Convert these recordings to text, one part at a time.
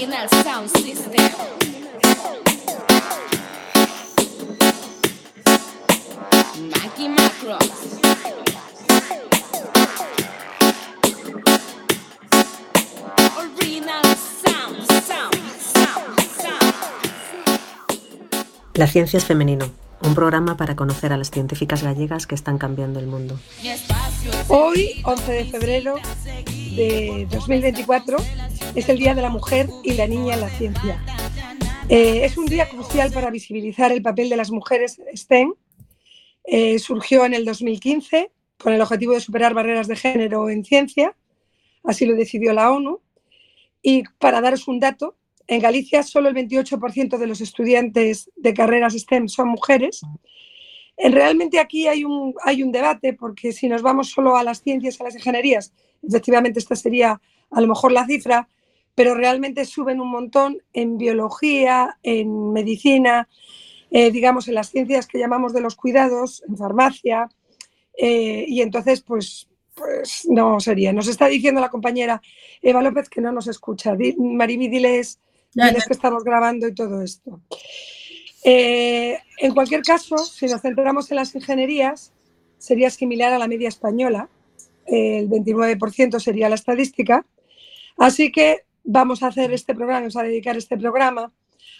Original Sound System. Mackie Macros. Original Sound, Sound, Sound, Sound. La ciencia es femenino, un programa para conocer a las científicas gallegas que están cambiando el mundo. Hoy, 11 de febrero de 2024, es el Día de la Mujer y la Niña en la Ciencia. Eh, es un día crucial para visibilizar el papel de las mujeres STEM. Eh, surgió en el 2015 con el objetivo de superar barreras de género en ciencia, así lo decidió la ONU. Y para daros un dato, en Galicia solo el 28% de los estudiantes de carreras STEM son mujeres. Realmente aquí hay un, hay un debate, porque si nos vamos solo a las ciencias, a las ingenierías, efectivamente esta sería a lo mejor la cifra, pero realmente suben un montón en biología, en medicina, eh, digamos, en las ciencias que llamamos de los cuidados, en farmacia, eh, y entonces, pues, pues no sería. Nos está diciendo la compañera Eva López que no nos escucha. Mariby, diles, diles que estamos grabando y todo esto. Eh, en cualquier caso, si nos centramos en las ingenierías, sería similar a la media española. El 29% sería la estadística. Así que vamos a hacer este programa, vamos a dedicar este programa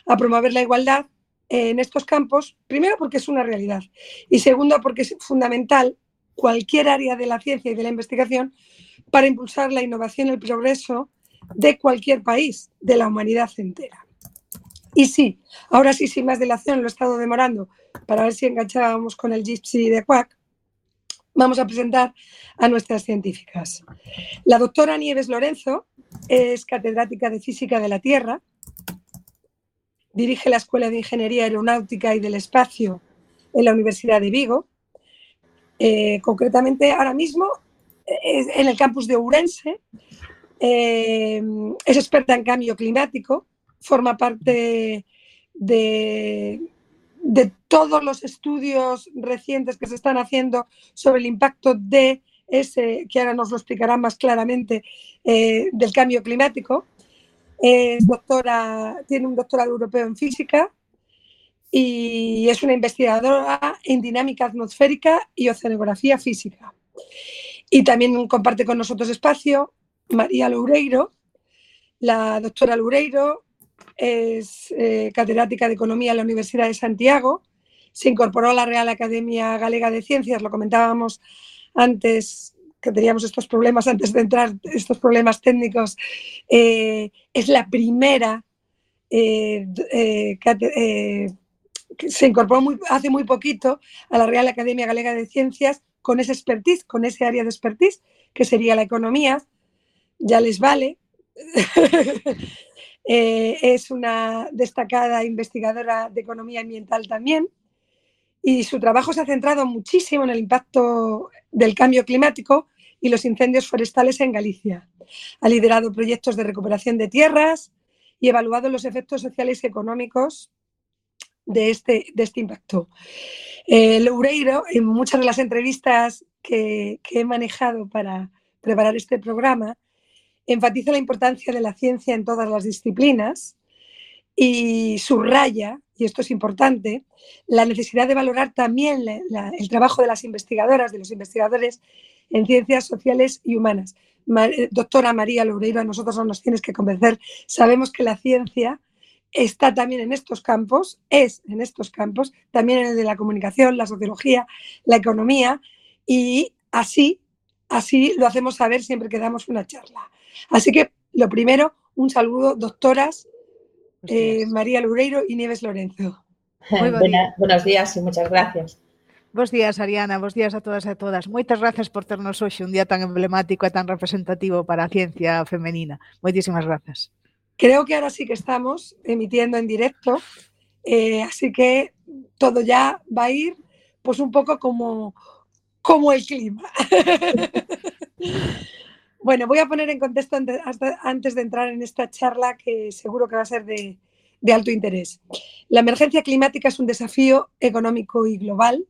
a promover la igualdad en estos campos, primero porque es una realidad y segundo porque es fundamental cualquier área de la ciencia y de la investigación para impulsar la innovación y el progreso de cualquier país, de la humanidad entera. Y sí, ahora sí, sin más dilación, lo he estado demorando para ver si enganchábamos con el Gypsy de Quack. Vamos a presentar a nuestras científicas. La doctora Nieves Lorenzo es catedrática de Física de la Tierra, dirige la Escuela de Ingeniería Aeronáutica y del Espacio en la Universidad de Vigo. Eh, concretamente, ahora mismo es en el campus de Ourense. Eh, es experta en cambio climático, forma parte de, de todos los estudios recientes que se están haciendo sobre el impacto de ese, que ahora nos lo explicará más claramente, eh, del cambio climático. Es doctora, tiene un doctorado europeo en física y es una investigadora en dinámica atmosférica y oceanografía física. Y también comparte con nosotros espacio María Loureiro. La doctora Loureiro es eh, catedrática de Economía en la Universidad de Santiago. Se incorporó a la Real Academia Galega de Ciencias, lo comentábamos antes, que teníamos estos problemas antes de entrar, estos problemas técnicos. Eh, es la primera eh, que se incorporó hace muy poquito a la Real Academia Galega de Ciencias con ese expertise, con ese área de expertise, que sería la economía. Ya les vale. Eh, es una destacada investigadora de economía ambiental también. Y su trabajo se ha centrado muchísimo en el impacto del cambio climático y los incendios forestales en Galicia. Ha liderado proyectos de recuperación de tierras y evaluado los efectos sociales y económicos de este, este impacto. Eh, Loureiro, en muchas de las entrevistas que he manejado para preparar este programa, enfatiza la importancia de la ciencia en todas las disciplinas y subraya, y esto es importante, la necesidad de valorar también el trabajo de las investigadoras, de los investigadores en ciencias sociales y humanas. Ma- eh, doctora María Loureiro, a nosotros no nos tienes que convencer, sabemos que la ciencia está también en estos campos, es en estos campos, también en el de la comunicación, la sociología, la economía, y así, así lo hacemos saber siempre que damos una charla. Así que, lo primero, un saludo, doctoras eh, María Loureiro y Nieves Lorenzo. Buena- buenos días y muchas gracias. Bos días, Ariana, bos días a todas e a todas. Moitas grazas por ternos hoxe un día tan emblemático e tan representativo para a ciencia femenina. Moitísimas grazas. Creo que ahora sí que estamos emitiendo en directo, eh, así que todo ya va a ir pues un poco como, como el clima. bueno, voy a poner en contexto antes de entrar en esta charla que seguro que va a ser de, de alto interés. La emergencia climática es un desafío económico y global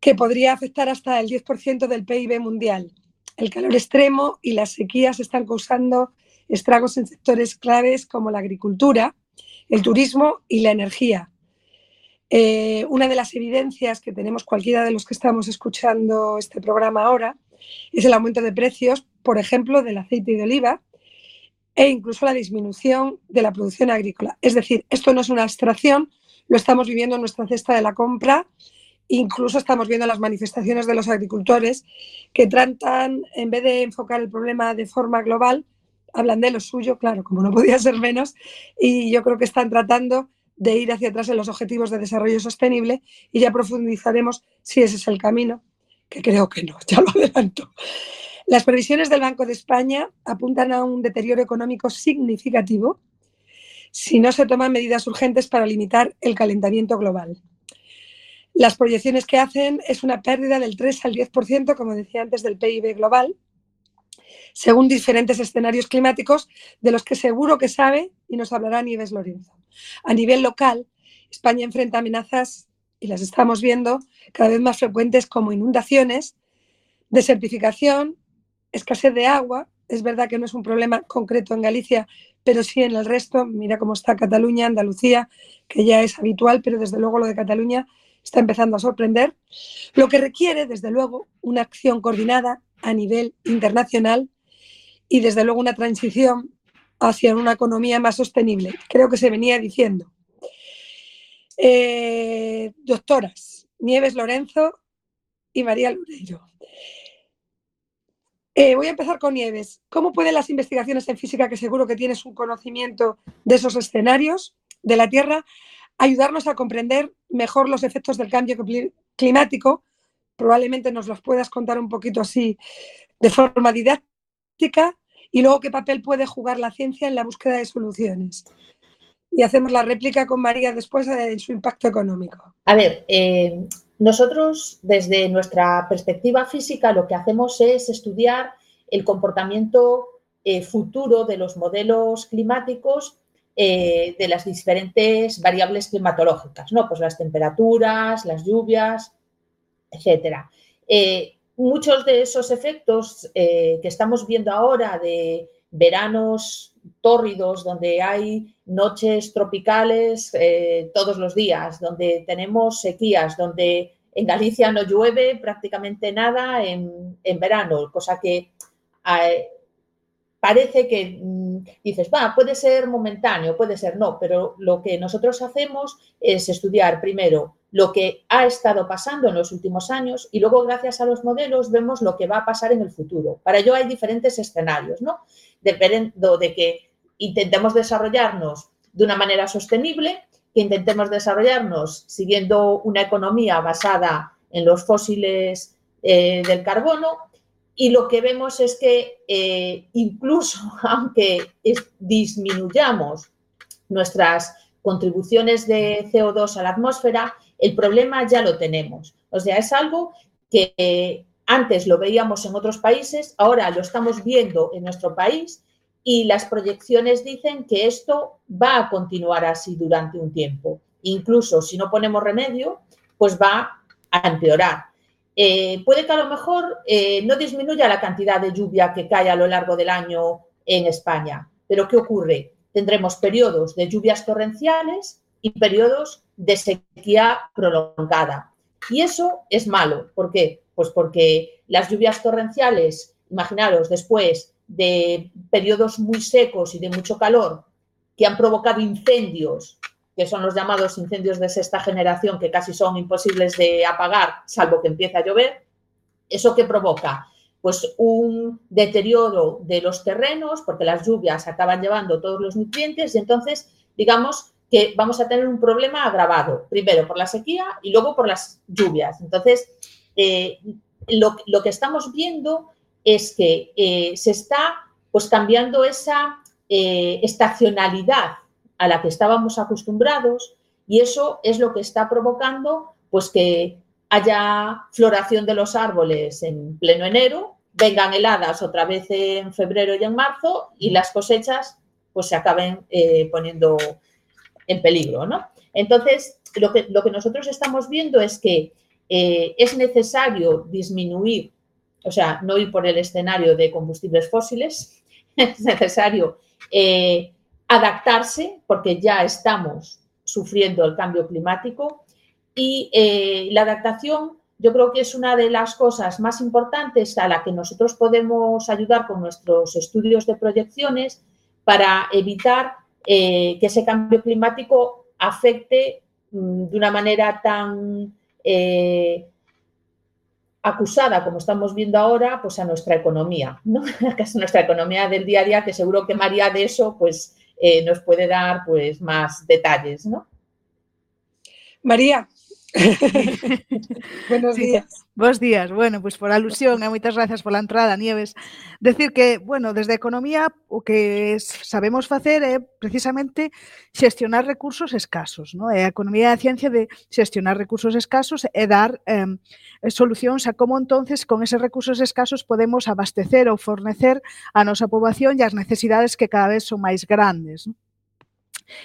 que podría afectar hasta el 10% del PIB mundial. El calor extremo y las sequías están causando estragos en sectores claves como la agricultura, el turismo y la energía. Eh, una de las evidencias que tenemos cualquiera de los que estamos escuchando este programa ahora es el aumento de precios, por ejemplo, del aceite de oliva e incluso la disminución de la producción agrícola. Es decir, esto no es una abstracción, lo estamos viviendo en nuestra cesta de la compra, incluso estamos viendo las manifestaciones de los agricultores que tratan, en vez de enfocar el problema de forma global, hablan de lo suyo, claro, como no podía ser menos, y yo creo que están tratando de ir hacia atrás en los objetivos de desarrollo sostenible y ya profundizaremos si ese es el camino, que creo que no, ya lo adelanto. Las previsiones del Banco de España apuntan a un deterioro económico significativo si no se toman medidas urgentes para limitar el calentamiento global. Las proyecciones que hacen es una pérdida del 3 al 10%, como decía antes, del PIB global, según diferentes escenarios climáticos de los que seguro que sabe y nos hablará Nieves Lorenzo. A nivel local, España enfrenta amenazas, y las estamos viendo, cada vez más frecuentes como inundaciones, desertificación, escasez de agua. Es verdad que no es un problema concreto en Galicia, pero sí en el resto. Mira cómo está Cataluña, Andalucía, que ya es habitual, pero desde luego lo de Cataluña está empezando a sorprender. Lo que requiere, desde luego, una acción coordinada a nivel internacional y desde luego una transición hacia una economía más sostenible. Creo que se venía diciendo. Eh, doctoras, Nieves Lorenzo y María Lureiro. Eh, voy a empezar con Nieves. ¿Cómo pueden las investigaciones en física, que seguro que tienes un conocimiento de esos escenarios de la Tierra, ayudarnos a comprender mejor los efectos del cambio climático? Probablemente nos los puedas contar un poquito así de forma didáctica y luego qué papel puede jugar la ciencia en la búsqueda de soluciones. Y hacemos la réplica con María después de su impacto económico. A ver, eh, nosotros desde nuestra perspectiva física lo que hacemos es estudiar el comportamiento eh, futuro de los modelos climáticos eh, de las diferentes variables climatológicas, ¿no? Pues las temperaturas, las lluvias, etcétera muchos de esos efectos que estamos viendo ahora de veranos tórridos, donde hay noches tropicales eh, todos los días, donde tenemos sequías, donde en Galicia no llueve prácticamente nada en, verano, cosa que eh, parece que mm, dices, va, puede ser momentáneo, puede ser no, pero lo que nosotros hacemos es estudiar primero lo que ha estado pasando en los últimos años y luego gracias a los modelos vemos lo que va a pasar en el futuro. Para ello hay diferentes escenarios, ¿no? Dependiendo de que intentemos desarrollarnos de una manera sostenible, que intentemos desarrollarnos siguiendo una economía basada en los fósiles eh, del carbono y lo que vemos es que eh, incluso aunque disminuyamos nuestras contribuciones de CO2 a la atmósfera, el problema ya lo tenemos. O sea, es algo que antes lo veíamos en otros países, ahora lo estamos viendo en nuestro país y las proyecciones dicen que esto va a continuar así durante un tiempo. Incluso si no ponemos remedio, pues va a empeorar. Eh, puede que a lo mejor eh, no disminuya la cantidad de lluvia que cae a lo largo del año en España, pero ¿qué ocurre? Tendremos periodos de lluvias torrenciales y periodos de sequía prolongada. Y eso es malo. ¿Por qué? Pues porque las lluvias torrenciales, imaginaros, después de periodos muy secos y de mucho calor, que han provocado incendios, que son los llamados incendios de sexta generación, que casi son imposibles de apagar, salvo que empiece a llover, ¿eso qué provoca? Pues un deterioro de los terrenos, porque las lluvias acaban llevando todos los nutrientes y entonces, digamos, que vamos a tener un problema agravado, primero por la sequía y luego por las lluvias. Entonces, eh, lo, que estamos viendo es que eh, se está pues, cambiando esa eh, estacionalidad a la que estábamos acostumbrados y eso es lo que está provocando pues, que haya floración de los árboles en pleno enero, vengan heladas otra vez en febrero y en marzo y las cosechas pues se acaben poniendo en peligro, ¿no? Entonces, lo que, lo que nosotros estamos viendo es que eh, es necesario disminuir, o sea, no ir por el escenario de combustibles fósiles, es necesario eh, adaptarse porque ya estamos sufriendo el cambio climático y eh, la adaptación yo creo que es una de las cosas más importantes a la que nosotros podemos ayudar con nuestros estudios de proyecciones para evitar eh, que ese cambio climático afecte mm, de una manera tan eh, acusada como estamos viendo ahora, pues a nuestra economía, ¿no? a nuestra economía del día a día, que seguro que María de eso pues, eh, nos puede dar pues, más detalles, ¿no? María, Buenos sí. días. Bos días. Bueno, pois pues por alusión e moitas grazas pola entrada, Nieves. Decir que, bueno, desde a economía o que sabemos facer é precisamente xestionar recursos escasos, ¿no? É a economía e a ciencia de xestionar recursos escasos e dar eh, solucións a como entonces con eses recursos escasos podemos abastecer ou fornecer a nosa poboación e as necesidades que cada vez son máis grandes, ¿no?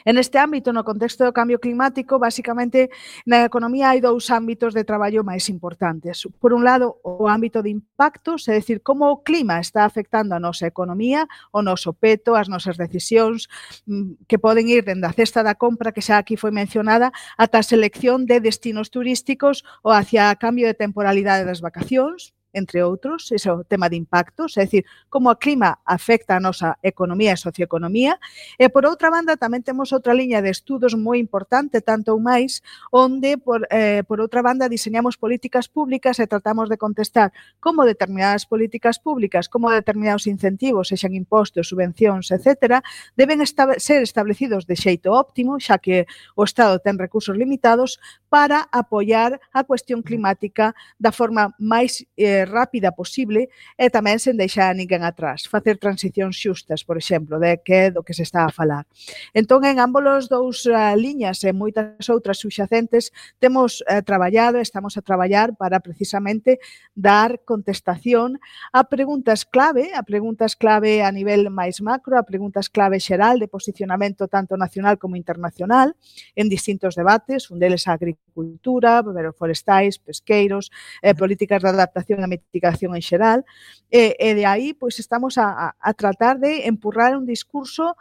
En este ámbito, no contexto do cambio climático, basicamente na economía hai dous ámbitos de traballo máis importantes. Por un lado, o ámbito de impactos, é dicir, como o clima está afectando a nosa economía, o noso peto, as nosas decisións, mm, que poden ir dende a cesta da compra, que xa aquí foi mencionada, ata a selección de destinos turísticos ou hacia a cambio de temporalidade das vacacións, entre outros, ese é o tema de impactos, é dicir, como o clima afecta a nosa economía e socioeconomía. E por outra banda tamén temos outra liña de estudos moi importante, tanto ou máis, onde por, eh, por outra banda diseñamos políticas públicas e tratamos de contestar como determinadas políticas públicas, como determinados incentivos, sexan impostos, subvencións, etc., deben esta ser establecidos de xeito óptimo, xa que o Estado ten recursos limitados, para apoiar a cuestión climática da forma máis eh, rápida posible e tamén sen deixar a ninguén atrás. Facer transicións xustas, por exemplo, de que é do que se está a falar. Entón, en ambos os dous uh, liñas e moitas outras subxacentes, temos uh, traballado, estamos a traballar para precisamente dar contestación a preguntas clave, a preguntas clave a nivel máis macro, a preguntas clave xeral de posicionamento tanto nacional como internacional en distintos debates, un deles a agricultura, agroforestais, pesqueiros, eh, políticas de adaptación a mitigación en xeral, e, e de aí pois estamos a, a tratar de empurrar un discurso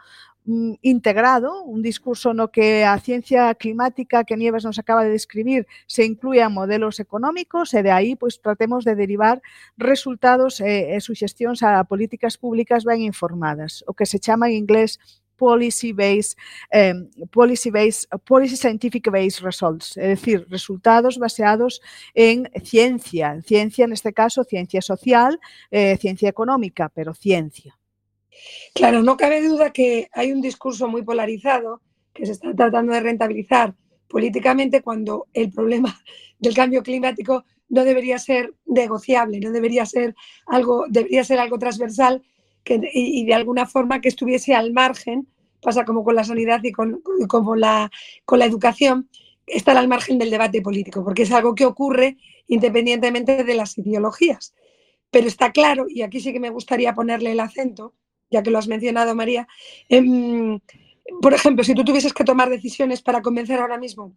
mm, integrado, un discurso no que a ciencia climática que Nieves nos acaba de describir se incluían modelos económicos e de aí pois tratemos de derivar resultados e, e suxestións a políticas públicas ben informadas, o que se chama en inglés policy based eh, policy based policy scientific based results, é dicir, resultados baseados en ciencia, ciencia neste caso ciencia social, eh, ciencia económica, pero ciencia. Claro, no cabe duda que hay un discurso muy polarizado que se está tratando de rentabilizar políticamente cuando el problema del cambio climático no debería ser negociable, no debería ser algo, debería ser algo transversal y, de alguna forma que estuviese al margen, pasa como con la sanidad y con, con, la, con la educación, estar al margen del debate político, porque es algo que ocurre independientemente de las ideologías. Pero está claro, y aquí sí que me gustaría ponerle el acento, ya que lo has mencionado, María, eh, por ejemplo, si tú tuvieses que tomar decisiones para convencer ahora mismo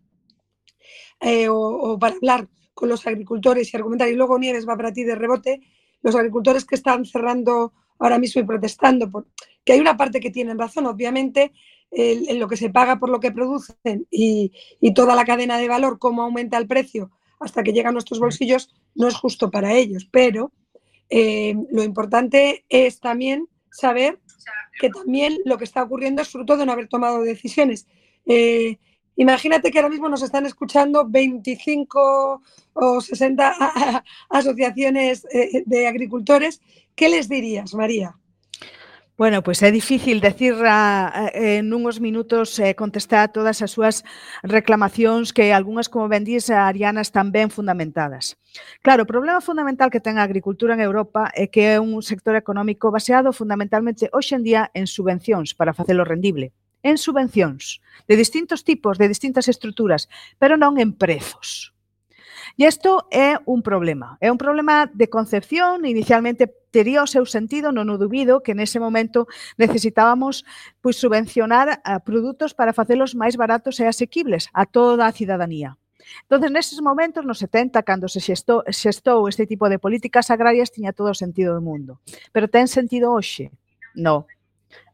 eh, o, o, para hablar con los agricultores y argumentar, y luego Nieves va para ti de rebote, los agricultores que están cerrando ahora mismo y protestando, por, que hay una parte que tienen razón, obviamente, el, en lo que se paga por lo que producen y, y, toda la cadena de valor, cómo aumenta el precio hasta que llega a nuestros bolsillos, no es justo para ellos, pero eh, lo importante es también saber que también lo que está ocurriendo es fruto de no haber tomado decisiones. Eh, Imagínate que ahora mismo nos están escuchando 25 o 60 asociaciones eh, de agricultores. ¿Qué les dirías, María? Bueno, pois é difícil decir a, en unhos minutos eh, contestar todas as súas reclamacións que algunhas, como ben dís, Ariana, están ben fundamentadas. Claro, o problema fundamental que ten a agricultura en Europa é que é un sector económico baseado fundamentalmente hoxe en día en subvencións para facelo rendible en subvencións de distintos tipos, de distintas estruturas, pero non en prezos. E isto é un problema. É un problema de concepción, inicialmente tería o seu sentido, non o dubido, que nese momento necesitábamos pois, subvencionar a produtos para facelos máis baratos e asequibles a toda a cidadanía. Entón, neses momentos, nos 70, cando se xestou, xestou este tipo de políticas agrarias, tiña todo o sentido do mundo. Pero ten sentido hoxe? No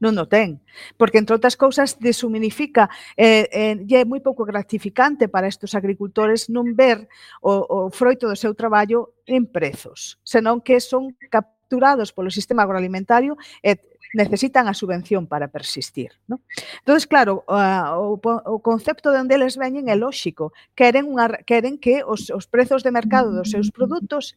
non o ten, porque entre outras cousas deshumanifica eh, eh, e é moi pouco gratificante para estes agricultores non ver o, o froito do seu traballo en prezos, senón que son capturados polo sistema agroalimentario e necesitan a subvención para persistir. ¿no? Entonces, claro, o, o concepto de onde eles veñen é lóxico. Queren, unha, queren que os, os prezos de mercado dos seus produtos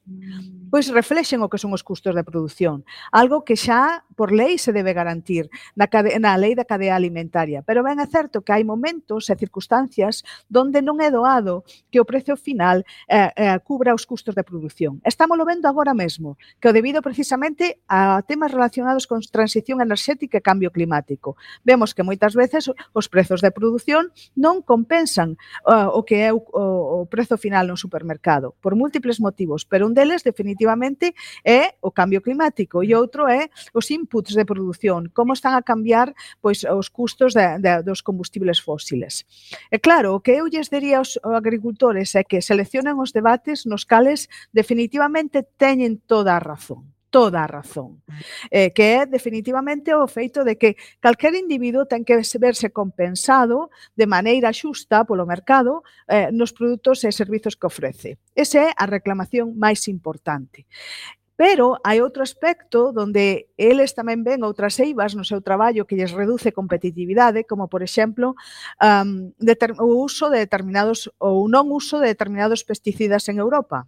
pois reflexen o que son os custos de produción. Algo que xa por lei se debe garantir na, cade, na lei da cadea alimentaria. Pero ben é certo que hai momentos e circunstancias donde non é doado que o prezo final eh, eh, cubra os custos de produción. Estamos lo vendo agora mesmo, que o debido precisamente a temas relacionados con transición transición enerxética e cambio climático. Vemos que moitas veces os prezos de produción non compensan uh, o que é o, o, o prezo final no supermercado, por múltiples motivos, pero un deles definitivamente é o cambio climático e outro é os inputs de produción, como están a cambiar pois os custos de, de, dos combustibles fósiles. E claro, o que eu lles diría aos agricultores é que seleccionen os debates nos cales definitivamente teñen toda a razón toda a razón, eh, que é definitivamente o feito de que calquer individuo ten que verse compensado de maneira xusta polo mercado eh, nos produtos e servizos que ofrece. Esa é a reclamación máis importante. Pero hai outro aspecto donde eles tamén ven outras eivas no seu traballo que lles reduce competitividade, como, por exemplo, um, o uso de determinados ou non uso de determinados pesticidas en Europa.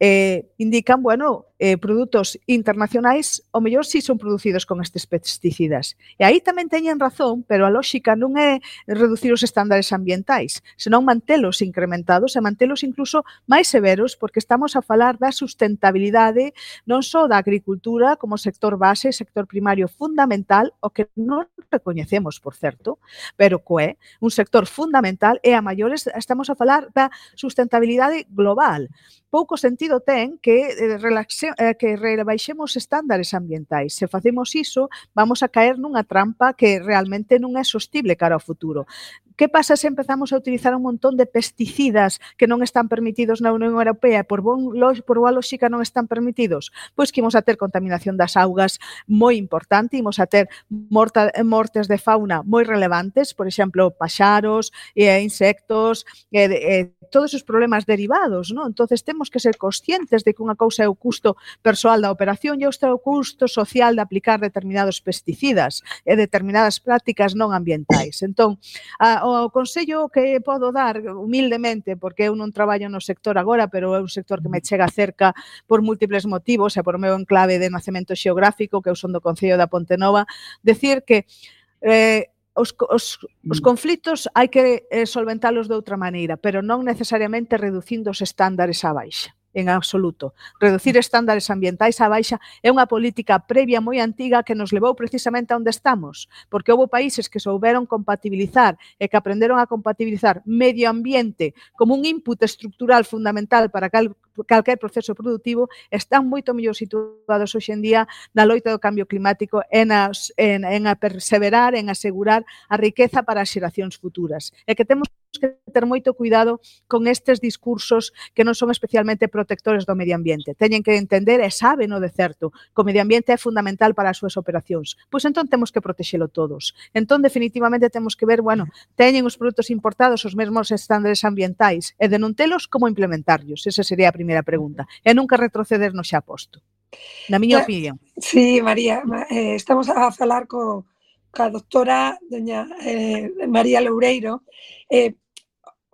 Eh, indican, bueno, eh, produtos internacionais, o mellor si son producidos con estes pesticidas. E aí tamén teñen razón, pero a lógica non é reducir os estándares ambientais, senón mantelos incrementados e mantelos incluso máis severos, porque estamos a falar da sustentabilidade non só da agricultura como sector base, sector primario fundamental, o que non recoñecemos, por certo, pero coe, un sector fundamental e a maiores estamos a falar da sustentabilidade global pouco sentido ten que, eh, relaxe, eh, que rebaixemos estándares ambientais. Se facemos iso, vamos a caer nunha trampa que realmente non é sostible cara ao futuro. Que pasa se empezamos a utilizar un montón de pesticidas que non están permitidos na Unión Europea e por, bon, por boa lógica non están permitidos? Pois que imos a ter contaminación das augas moi importante, imos a ter morta, mortes de fauna moi relevantes, por exemplo, paxaros, e insectos, eh, e, e, eh, todos os problemas derivados, non? Entonces temos temos que ser conscientes de que unha cousa é o custo persoal da operación e outra é o custo social de aplicar determinados pesticidas e determinadas prácticas non ambientais. Entón, a, o consello que podo dar humildemente, porque eu non traballo no sector agora, pero é un sector que me chega cerca por múltiples motivos e por meu enclave de nacemento xeográfico, que eu son do Concello da Pontenova, decir que eh, os, os, os conflitos hai que eh, solventalos de outra maneira, pero non necesariamente reducindo os estándares á baixa en absoluto. Reducir estándares ambientais á baixa é unha política previa moi antiga que nos levou precisamente a onde estamos, porque houve países que souberon compatibilizar e que aprenderon a compatibilizar medio ambiente como un input estructural fundamental para cal, calquer proceso productivo, están moito mellor situados hoxe en día na loita do cambio climático en, as, en, en a perseverar, en asegurar a riqueza para as xeracións futuras. E que temos que ter moito cuidado con estes discursos que non son especialmente protectores do medio ambiente. Teñen que entender e saben o de certo que o medio ambiente é fundamental para as súas operacións. Pois entón temos que protexelo todos. Entón definitivamente temos que ver, bueno, teñen os produtos importados os mesmos estándares ambientais e de non telos como implementarlos. Esa sería a primeira pregunta. E nunca retroceder no xa posto. Na miña opinión. Sí, María, eh, estamos a falar co, ca doctora doña eh, María Loureiro, eh,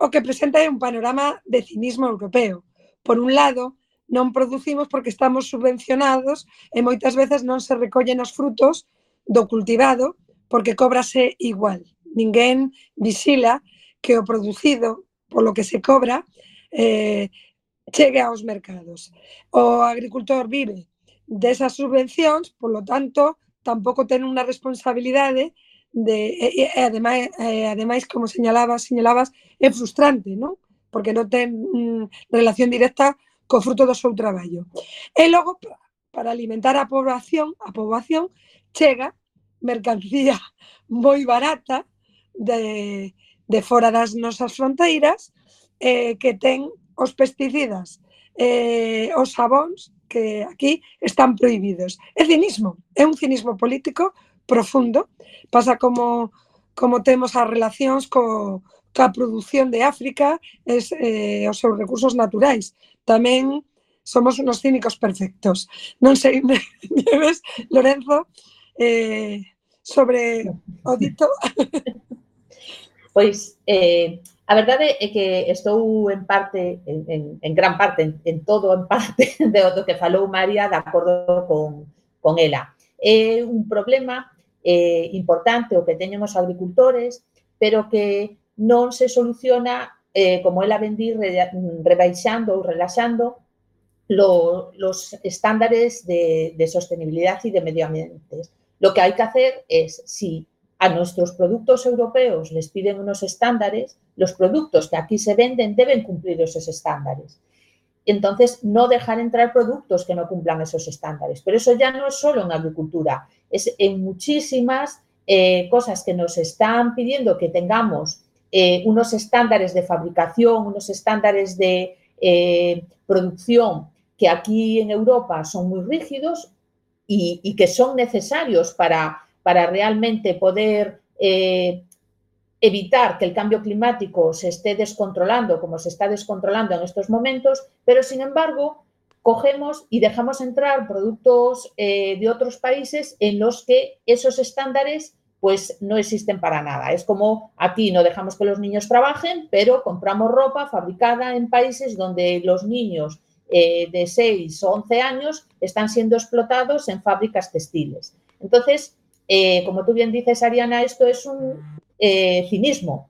o que presenta é un panorama de cinismo europeo. Por un lado, non producimos porque estamos subvencionados e moitas veces non se recollen os frutos do cultivado porque cóbrase igual. Ninguén visila que o producido polo que se cobra eh, chegue aos mercados. O agricultor vive desas subvencións, polo tanto, tampouco ten unha responsabilidade de e, e ademais, e, ademais como señalabas, señalabas, é frustrante, non? Porque non ten mm, relación directa co fruto do seu traballo. E logo para alimentar a poboación, a poboación chega mercancía moi barata de, de fora das nosas fronteiras eh, que ten os pesticidas, eh, os sabóns que aquí están prohibidos. É cinismo, é un cinismo político profundo. Pasa como, como temos as relacións co, coa produción de África es, eh, os seus recursos naturais. Tamén somos unos cínicos perfectos. Non sei, Nieves, Lorenzo, eh, sobre o dito. Pois, eh, a verdade é que estou en parte, en, en, en gran parte, en, en todo en parte de do que falou María de acordo con, con ela. É un problema eh, importante o que teñen os agricultores, pero que non se soluciona, eh, como ela vendí, re, rebaixando ou relaxando lo, los estándares de, de sostenibilidad y de medio ambiente. Lo que hay que hacer es, si a nuestros productos europeos les piden unos estándares, los productos que aquí se venden deben cumplir esos estándares. Entonces, no dejar entrar productos que no cumplan esos estándares. Pero eso ya no es solo en agricultura, es en muchísimas eh, cosas que nos están pidiendo que tengamos eh, unos estándares de fabricación, unos estándares de eh, producción que aquí en Europa son muy rígidos y, y que son necesarios para para realmente poder evitar que el cambio climático se esté descontrolando como se está descontrolando en estos momentos, pero sin embargo cogemos y dejamos entrar productos eh, de otros países en los que esos estándares pues no existen para nada. Es como aquí no dejamos que los niños trabajen, pero compramos ropa fabricada en países donde los niños eh, de 6 o 11 años están siendo explotados en fábricas textiles. Entonces, eh, como tú bien dices, Ariana, esto es un eh, cinismo.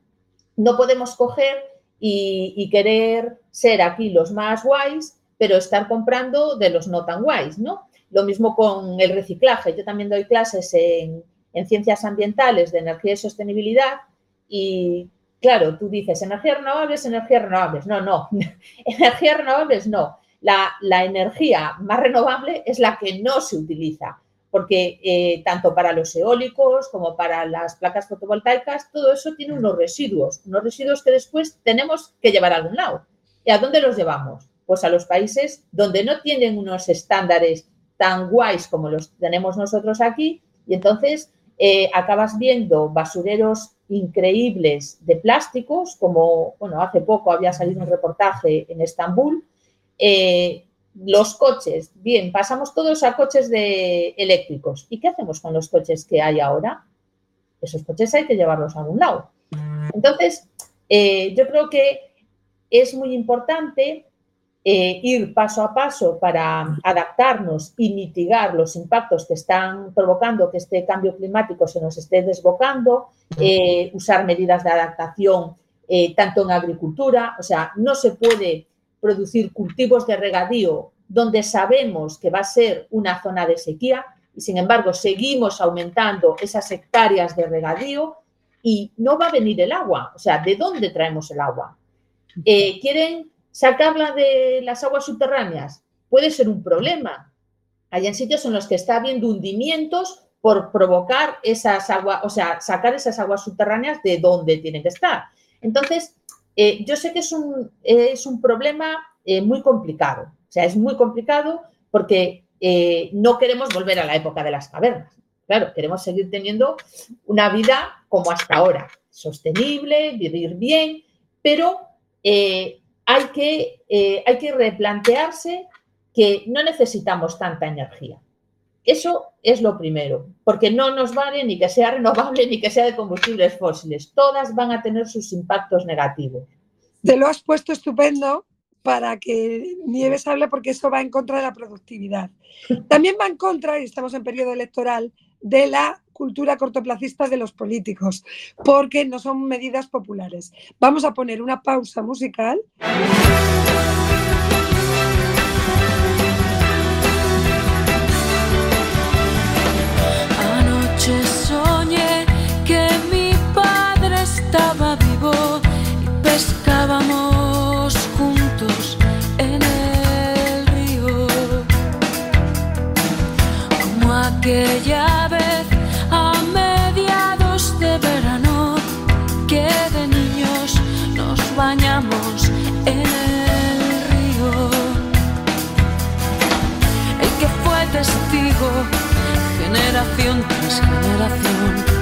No podemos coger y, querer ser aquí los más guays, pero estar comprando de los no tan guays, ¿no? Lo mismo con el reciclaje. Yo también doy clases en, en ciencias ambientales de energía y sostenibilidad y, claro, tú dices energías renovables, energías renovables. No, no, energías renovables no. La energía más renovable es la que no se utiliza porque eh, tanto para los eólicos como para las placas fotovoltaicas, todo eso tiene unos residuos, unos residuos que después tenemos que llevar a algún lado. ¿Y a dónde los llevamos? Pues a los países donde no tienen unos estándares tan guays como los tenemos nosotros aquí, y entonces eh, acabas viendo basureros increíbles de plásticos, como, bueno, hace poco había salido un reportaje en Estambul, eh, los coches, bien, pasamos todos a coches de eléctricos. ¿Y qué hacemos con los coches que hay ahora? Esos coches hay que llevarlos a algún lado. Entonces, eh, yo creo que es muy importante eh, ir paso a paso para adaptarnos y mitigar los impactos que están provocando que este cambio climático se nos esté desbocando, eh, usar medidas de adaptación tanto en agricultura, o sea, no se puede producir cultivos de regadío donde sabemos que va a ser una zona de sequía y sin embargo seguimos aumentando esas hectáreas de regadío y no va a venir el agua. O sea, ¿de dónde traemos el agua? Eh, ¿Quieren sacarla de las aguas subterráneas? Puede ser un problema. Hay en sitios en los que está habiendo hundimientos por provocar esas aguas, o sea, sacar esas aguas subterráneas de donde tienen que estar. Entonces, eh, yo sé que es un, es un problema eh, muy complicado. O sea, es muy complicado porque eh, no queremos volver a la época de las cavernas. Claro, queremos seguir teniendo una vida como hasta ahora, sostenible, vivir bien, pero hay, que, hay que replantearse que no necesitamos tanta energía. Eso es lo primero, porque no nos vale ni que sea renovable ni que sea de combustibles fósiles. Todas van a tener sus impactos negativos. Te lo has puesto estupendo para que Nieves hable porque eso va en contra de la productividad. También va en contra, y estamos en periodo electoral, de la cultura cortoplacista de los políticos, porque no son medidas populares. Vamos a poner una pausa musical. estaba vivo y pescábamos juntos en el río. Como aquella vez a mediados de verano que de niños nos bañamos en el río. El que fue testigo, generación tras generación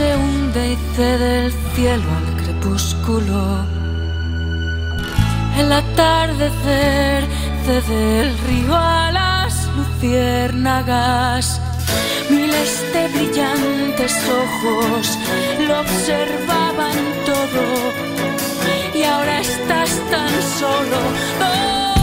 se hunde y cede el cielo al crepúsculo, el atardecer cede el río a las luciérnagas. Miles de brillantes ojos lo observaban todo y ahora estás tan solo. ¿Dónde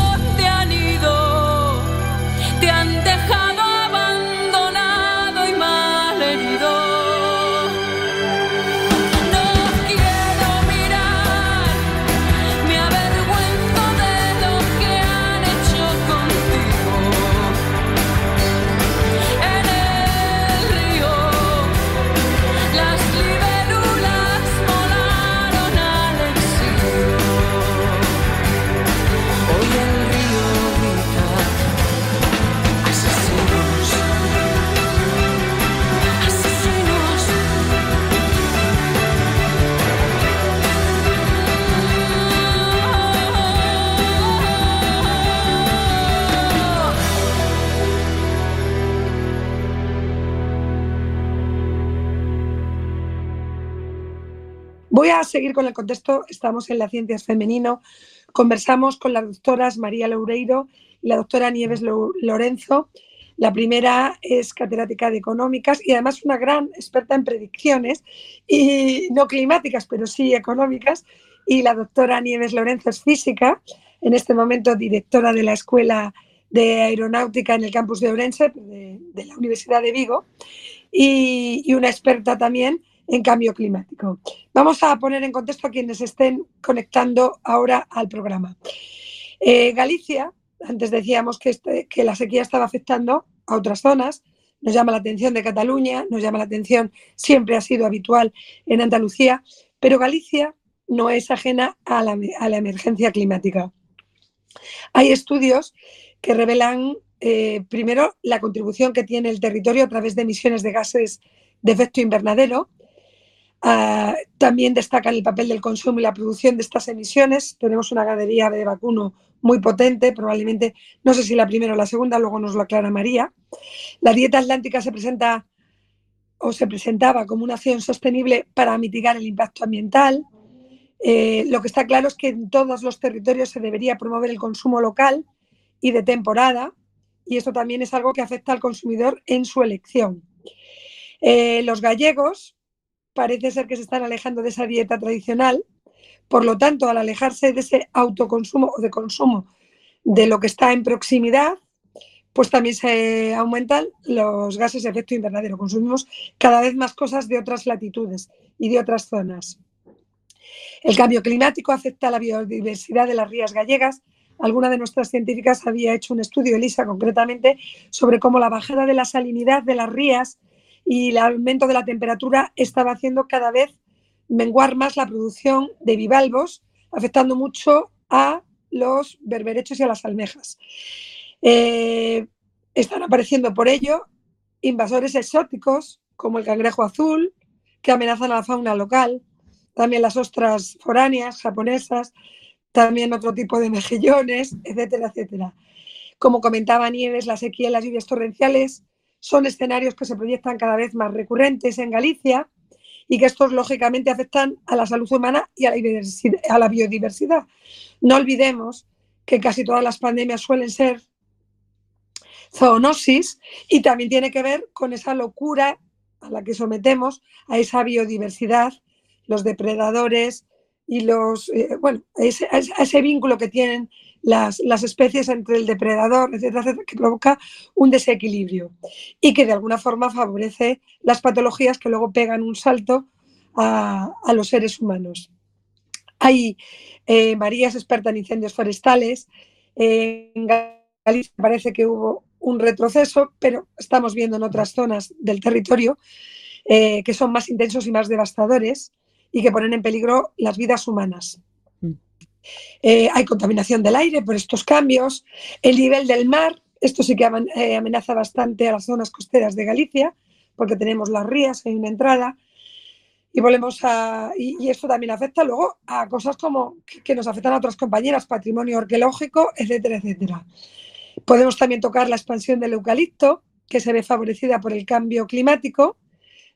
Voy a seguir con el contexto. Estamos en las ciencias femenino. Conversamos con las doctoras María Loureiro y la doctora Nieves Lo- Lorenzo. La primera es catedrática de económicas y además una gran experta en predicciones, y no climáticas, pero sí económicas. Y la doctora Nieves Lorenzo es física, en este momento directora de la Escuela de Aeronáutica en el campus de Orense, de, la Universidad de Vigo, y una experta también en cambio climático. Vamos a poner en contexto a quienes estén conectando ahora al programa. Eh, Galicia, antes decíamos que, este- que la sequía estaba afectando a otras zonas, nos llama la atención de Cataluña, nos llama la atención, siempre ha sido habitual en Andalucía, pero Galicia no es ajena a la, a la emergencia climática. Hay estudios que revelan, eh, primero, la contribución que tiene el territorio a través de emisiones de gases de efecto invernadero, Ah, también destacan el papel del consumo y la producción de estas emisiones. Tenemos una ganadería de vacuno muy potente, probablemente, no sé si la primera o la segunda, luego nos lo aclara María. La dieta atlántica se presenta o se presentaba como una acción sostenible para mitigar el impacto ambiental. Eh, lo que está claro es que en todos los territorios se debería promover el consumo local y de temporada, y esto también es algo que afecta al consumidor en su elección. Eh, los gallegos parece ser que se están alejando de esa dieta tradicional, por lo tanto, al alejarse de ese autoconsumo o de consumo de lo que está en proximidad, pues también se aumentan los gases de efecto invernadero. Consumimos cada vez más cosas de otras latitudes y de otras zonas. El cambio climático afecta a la biodiversidad de las rías gallegas. Alguna de nuestras científicas había hecho un estudio, Elisa concretamente, sobre cómo la bajada de la salinidad de las rías y el aumento de la temperatura estaba haciendo cada vez menguar más la producción de bivalvos, afectando mucho a los berberechos y a las almejas. Eh, están apareciendo por ello invasores exóticos como el cangrejo azul, que amenazan a la fauna local, también las ostras foráneas japonesas, también otro tipo de mejillones, etcétera, etcétera. Como comentaba Nieves, la sequía y las lluvias torrenciales son escenarios que se proyectan cada vez más recurrentes en Galicia y que estos lógicamente afectan a la salud humana y a la biodiversidad. No olvidemos que casi todas las pandemias suelen ser zoonosis y también tiene que ver con esa locura a la que sometemos a esa biodiversidad, los depredadores y los, eh, bueno, ese, ese vínculo que tienen las, especies entre el depredador, etcétera, etcétera, que provoca un desequilibrio y que de alguna forma favorece las patologías que luego pegan un salto a, los seres humanos. Hay, eh, María es experta en incendios forestales, en Galicia parece que hubo un retroceso, pero estamos viendo en otras zonas del territorio eh, que son más intensos y más devastadores y que ponen en peligro las vidas humanas. Eh, hay contaminación del aire por estos cambios, el nivel del mar, esto sí que eh, amenaza bastante a las zonas costeras de Galicia, porque tenemos las rías, hay una entrada, y volvemos a. Y, esto también afecta luego a cosas como que, nos afectan a otras compañeras, patrimonio arqueológico, etcétera, etcétera. Podemos también tocar la expansión del eucalipto, que se ve favorecida por el cambio climático,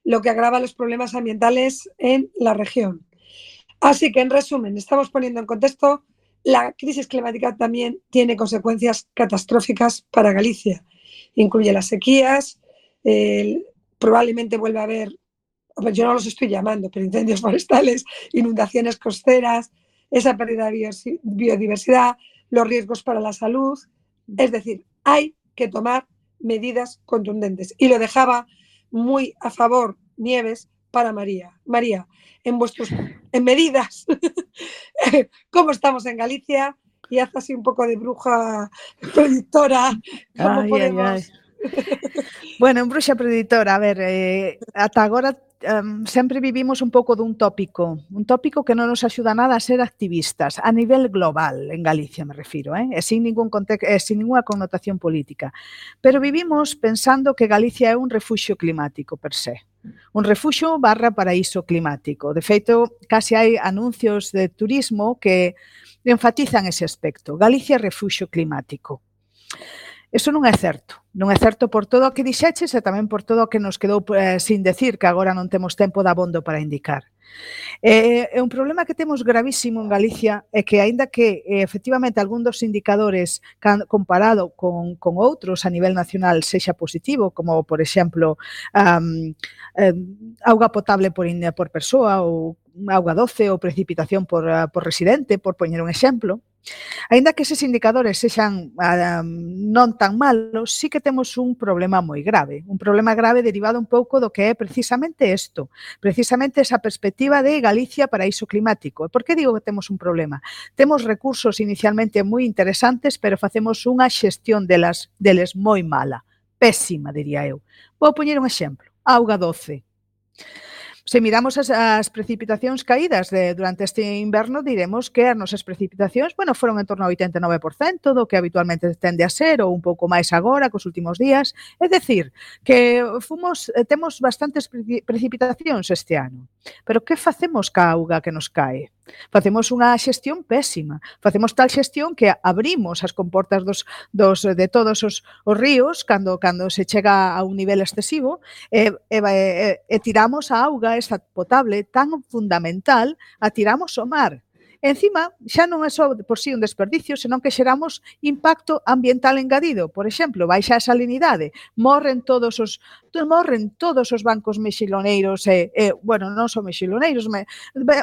lo que agrava los problemas ambientales en la región. Así que, en resumen, estamos poniendo en contexto, la crisis climática también tiene consecuencias catastróficas para Galicia. Incluye las sequías, probablemente vuelva a haber, yo no los estoy llamando, pero incendios forestales, inundaciones costeras, esa pérdida de biodiversidad, los riesgos para la salud. Es decir, hay que tomar medidas contundentes. Y lo dejaba muy a favor Nieves para María. María, en vuestros en medidas, cómo estamos en Galicia y haz así un poco de bruja predictora. Ay, ay, ay. bueno, en bruxa predictora, a ver, eh, ata agora um, sempre vivimos un pouco dun tópico, un tópico que non nos axuda nada a ser activistas a nivel global, en Galicia me refiro, eh? e sin, ningún eh, sin ninguna connotación política. Pero vivimos pensando que Galicia é un refuxio climático per se. un refuxo barra paraíso climático. De feito, case hai anuncios de turismo que enfatizan ese aspecto. Galicia refuxo climático. Eso non é certo. Non é certo por todo o que dixeches e tamén por todo o que nos quedou eh, sin decir, que agora non temos tempo de abondo para indicar. Eh, é un problema que temos gravísimo en Galicia é que, aínda que eh, efectivamente algún dos indicadores can, comparado con, con outros a nivel nacional sexa positivo, como, por exemplo, um, eh, auga potable por, por persoa ou auga doce ou precipitación por, ah, por residente, por poñer un exemplo, Ainda que eses indicadores sexan ah, non tan malos, sí que temos un problema moi grave, un problema grave derivado un pouco do que é precisamente isto, precisamente esa perspectiva de Galicia paraíso climático. E por que digo que temos un problema? Temos recursos inicialmente moi interesantes, pero facemos unha xestión delas deles moi mala, pésima, diría eu. Vou poñer un exemplo, auga doce. Se miramos as, as precipitacións caídas de, durante este inverno, diremos que as nosas precipitacións, bueno, foron en torno ao 89% do que habitualmente tende a ser ou un pouco máis agora cos últimos días, é decir, que fomos eh, temos bastantes precipitacións este ano. Pero que facemos ca auga que nos cae? Facemos unha xestión pésima. Facemos tal xestión que abrimos as comportas dos, dos, de todos os, os ríos cando, cando se chega a un nivel excesivo e, e, e, e tiramos a auga, esa potable tan fundamental, a tiramos o mar Encima, xa non é só por si sí un desperdicio, senón que xeramos impacto ambiental engadido. Por exemplo, baixa a salinidade, morren todos os morren todos os bancos mexiloneiros e, eh, eh, bueno, non son mexiloneiros, me,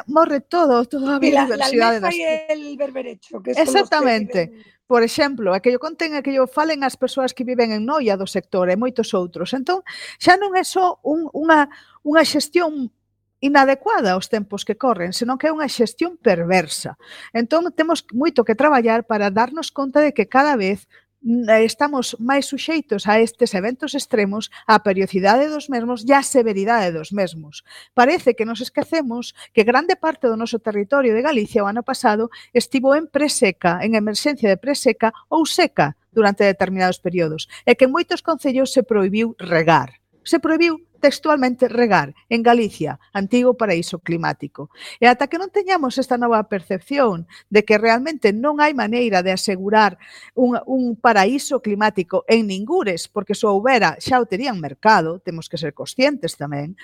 morre todo, toda a biodiversidade la, la das... el berberecho, que Exactamente. Que... Por exemplo, aquello contén aquello falen as persoas que viven en Noia do sector e moitos outros. Entón, xa non é só un, unha, unha xestión inadecuada aos tempos que corren, senón que é unha xestión perversa. Entón, temos moito que traballar para darnos conta de que cada vez mm, eh, estamos máis suxeitos a estes eventos extremos, á periodicidade dos mesmos e á severidade dos mesmos. Parece que nos esquecemos que grande parte do noso territorio de Galicia o ano pasado estivo en preseca, en emerxencia de preseca ou seca durante determinados períodos, e que en moitos concellos se proibiu regar se proibiu textualmente regar en Galicia, antigo paraíso climático. E ata que non teñamos esta nova percepción de que realmente non hai maneira de asegurar un, un paraíso climático en ningures, porque se houbera xa o terían mercado, temos que ser conscientes tamén,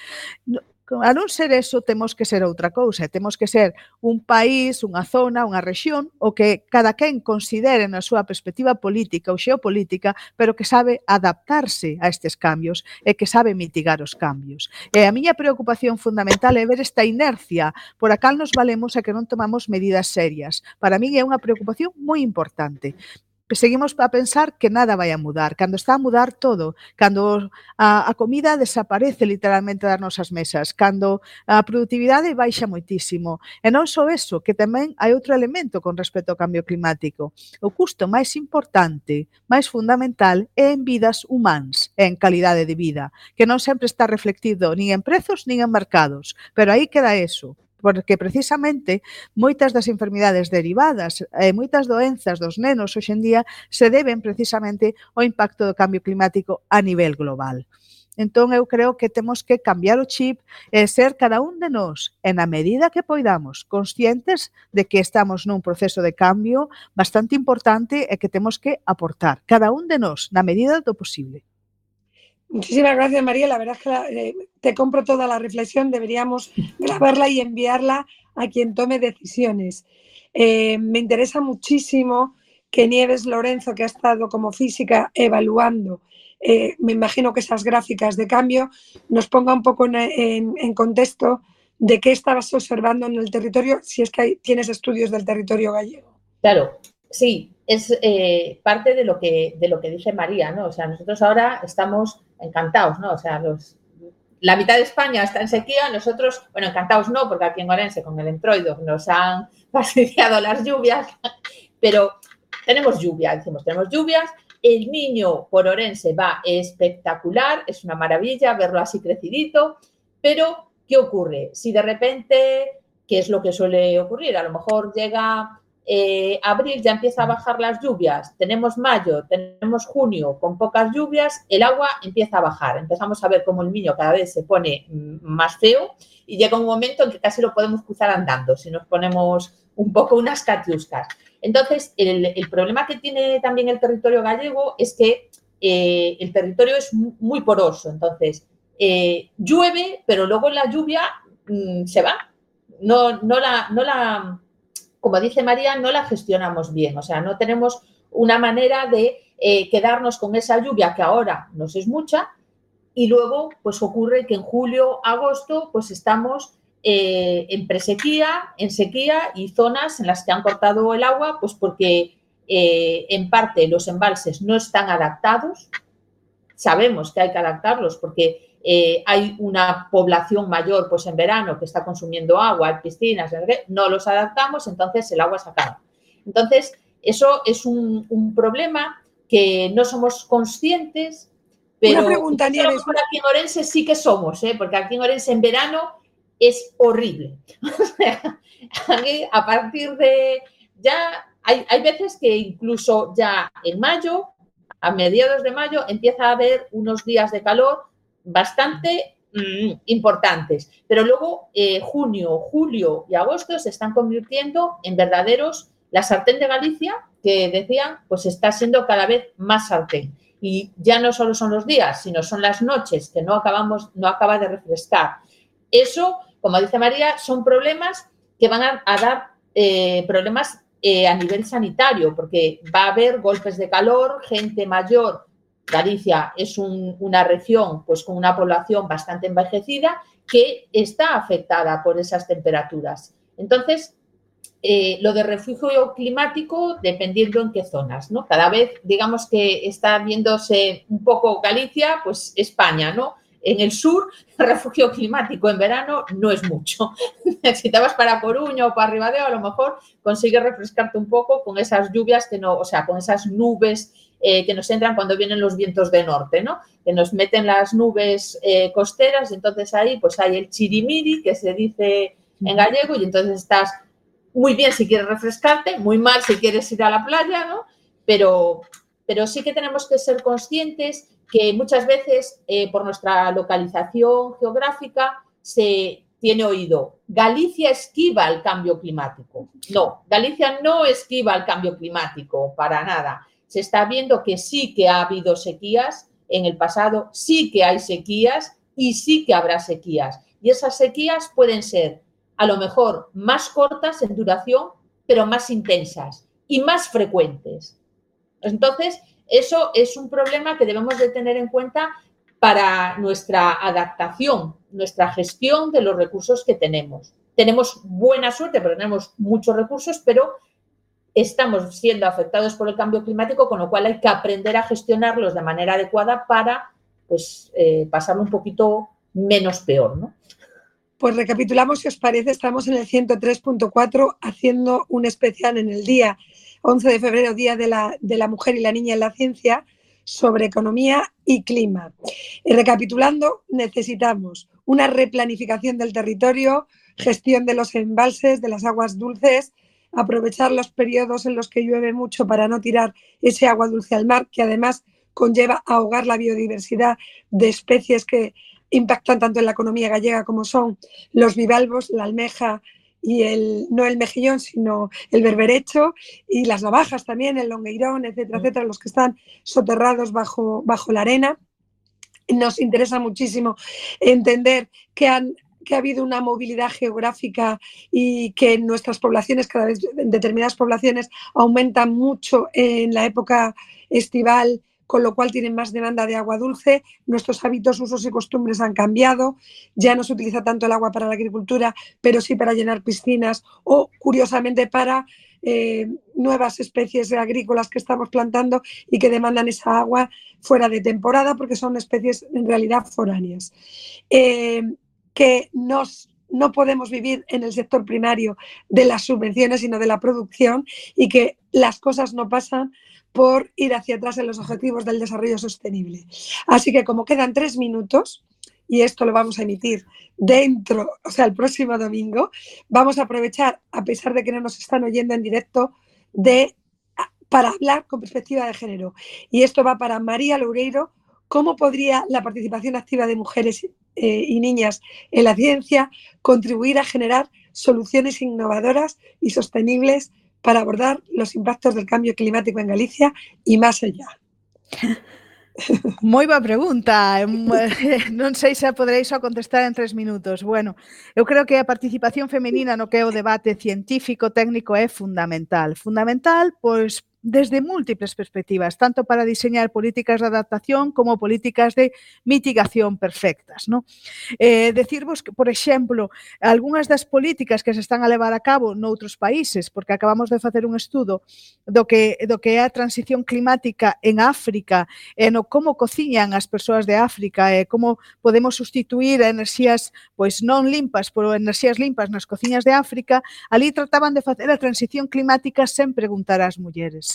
A non ser eso, temos que ser outra cousa, temos que ser un país, unha zona, unha rexión, o que cada quen considere na súa perspectiva política ou xeopolítica, pero que sabe adaptarse a estes cambios e que sabe mitigar os cambios. E a miña preocupación fundamental é ver esta inercia, por a cal nos valemos a que non tomamos medidas serias. Para min é unha preocupación moi importante seguimos a pensar que nada vai a mudar, cando está a mudar todo, cando a, a comida desaparece literalmente das nosas mesas, cando a productividade baixa moitísimo. E non só eso, que tamén hai outro elemento con respecto ao cambio climático. O custo máis importante, máis fundamental, é en vidas humanas, en calidade de vida, que non sempre está reflectido nin en prezos nin en mercados, pero aí queda eso porque precisamente moitas das enfermidades derivadas e moitas doenzas dos nenos hoxendía se deben precisamente ao impacto do cambio climático a nivel global. Entón eu creo que temos que cambiar o chip e ser cada un de nós, en a medida que poidamos, conscientes de que estamos nun proceso de cambio bastante importante e que temos que aportar, cada un de nós, na medida do posible. Muchísimas gracias, María. La verdad es que la, eh, te compro toda la reflexión. Deberíamos grabarla y enviarla a quien tome decisiones. Eh, me interesa muchísimo que Nieves Lorenzo, que ha estado como física evaluando, eh, me imagino que esas gráficas de cambio, nos ponga un poco en, en, contexto de qué estabas observando en el territorio, si es que tienes estudios del territorio gallego. Claro, sí, es eh, parte de lo, que, de lo que dice María, ¿no? O sea, nosotros ahora estamos encantados, ¿no? O sea, los, la mitad de España está en sequía, nosotros, bueno, encantados no, porque aquí en Orense con el entroido nos han fastidiado las lluvias, pero tenemos lluvia, decimos, tenemos lluvias, el niño por Orense va espectacular, es una maravilla verlo así crecidito, pero ¿qué ocurre? Si de repente, ¿qué es lo que suele ocurrir? A lo mejor llega eh, abril ya empieza a bajar las lluvias, tenemos mayo, tenemos junio con pocas lluvias, el agua empieza a bajar. Empezamos a ver cómo el niño cada vez se pone mm, más feo y llega un momento en que casi lo podemos cruzar andando si nos ponemos un poco unas catiuscas. Entonces, el, problema que tiene también el territorio gallego es que eh, el territorio es muy poroso. Entonces, eh, llueve, pero luego la lluvia mmm, se va. No, no la, no la como dice María, no la gestionamos bien. O sea, no tenemos una manera de eh, quedarnos con esa lluvia que ahora nos es mucha y luego pues ocurre que en julio, agosto pues estamos eh, en presequía, en sequía y zonas en las que han cortado el agua pues porque eh, en parte los embalses no están adaptados. Sabemos que hay que adaptarlos porque eh, hay una población mayor pues en verano que está consumiendo agua, hay piscinas, no los adaptamos, entonces el agua se acaba. Entonces, eso es un, un problema que no somos conscientes, pero Una pregunta, Nieves. aquí en Orense sí que somos, ¿eh? porque aquí en Orense en verano es horrible. A partir de ya hay, hay veces que incluso ya en mayo, a mediados de mayo, empieza a haber unos días de calor bastante mmm, importantes. Pero luego eh, junio, julio y agosto se están convirtiendo en verdaderos, la sartén de Galicia, que decían, pues está siendo cada vez más sartén. Y ya no solo son los días, sino son las noches que no acabamos, no acaba de refrescar. Eso, como dice María, son problemas que van a, a dar eh, problemas eh, a nivel sanitario, porque va a haber golpes de calor, gente mayor Galicia es un, una región pues, con una población bastante envejecida que está afectada por esas temperaturas. Entonces, eh, lo de refugio climático, dependiendo en qué zonas, ¿no? Cada vez, digamos que está viéndose un poco Galicia, pues España, ¿no? en el sur, refugio climático en verano no es mucho. si te vas para Coruña o para Ribadeo, a lo mejor consigues refrescarte un poco con esas lluvias que no, o sea, con esas nubes eh, que nos entran cuando vienen los vientos de norte, ¿no? Que nos meten las nubes eh, costeras entonces ahí pues hay el chirimiri, que se dice en gallego, y entonces estás muy bien si quieres refrescarte, muy mal si quieres ir a la playa, ¿no? Pero, pero sí que tenemos que ser conscientes que muchas veces eh, por nuestra localización geográfica se tiene oído, Galicia esquiva el cambio climático. No, Galicia no esquiva el cambio climático para nada. Se está viendo que sí que ha habido sequías en el pasado, sí que hay sequías y sí que habrá sequías. Y esas sequías pueden ser a lo mejor más cortas en duración, pero más intensas y más frecuentes. Entonces, eso es un problema que debemos de tener en cuenta para nuestra adaptación, nuestra gestión de los recursos que tenemos. Tenemos buena suerte, pero tenemos muchos recursos, pero estamos siendo afectados por el cambio climático, con lo cual hay que aprender a gestionarlos de manera adecuada para pues, eh, pasarlo un poquito menos peor. ¿no? Pues recapitulamos, si os parece, estamos en el 103.4 haciendo un especial en el día 11 de febrero, Día de la, de la Mujer y la Niña en la Ciencia, sobre economía y clima. Y recapitulando, necesitamos una replanificación del territorio, gestión de los embalses, de las aguas dulces, aprovechar los periodos en los que llueve mucho para no tirar ese agua dulce al mar, que además conlleva ahogar la biodiversidad de especies que impactan tanto en la economía gallega como son los bivalvos, la almeja y el, no el mejillón, sino el berberecho y las navajas también, el longueirón, etcétera, mm. etcétera, los que están soterrados bajo, bajo la arena. Nos interesa muchísimo entender que han que ha habido una movilidad geográfica y que en nuestras poblaciones, cada vez en determinadas poblaciones, aumentan mucho en la época estival con lo cual tienen más demanda de agua dulce. Nuestros hábitos, usos y costumbres han cambiado. Ya no se utiliza tanto el agua para la agricultura, pero sí para llenar piscinas o, curiosamente, para eh, nuevas especies agrícolas que estamos plantando y que demandan esa agua fuera de temporada porque son especies en realidad foráneas. Eh, que no podemos vivir en el sector primario de las subvenciones, sino de la producción y que las cosas no pasan por ir hacia atrás en los objetivos del desarrollo sostenible. Así que como quedan tres minutos, y esto lo vamos a emitir dentro, o sea, el próximo domingo, vamos a aprovechar, a pesar de que no nos están oyendo en directo, de, para hablar con perspectiva de género. Y esto va para María Loureiro, cómo podría la participación activa de mujeres eh, y niñas en la ciencia contribuir a generar soluciones innovadoras y sostenibles para abordar los impactos del cambio climático en Galicia y más allá. Moi boa pregunta, non sei se poderéis só contestar en tres minutos. Bueno, eu creo que a participación femenina no que é o debate científico técnico é fundamental. Fundamental, pois, desde múltiples perspectivas, tanto para diseñar políticas de adaptación como políticas de mitigación perfectas. ¿no? Eh, decirvos que, por exemplo, algunhas das políticas que se están a levar a cabo noutros países, porque acabamos de facer un estudo do que, do que é a transición climática en África, e no como cociñan as persoas de África, e como podemos sustituir enerxías pois non limpas por enerxías limpas nas cociñas de África, ali trataban de facer a transición climática sen preguntar ás mulleres.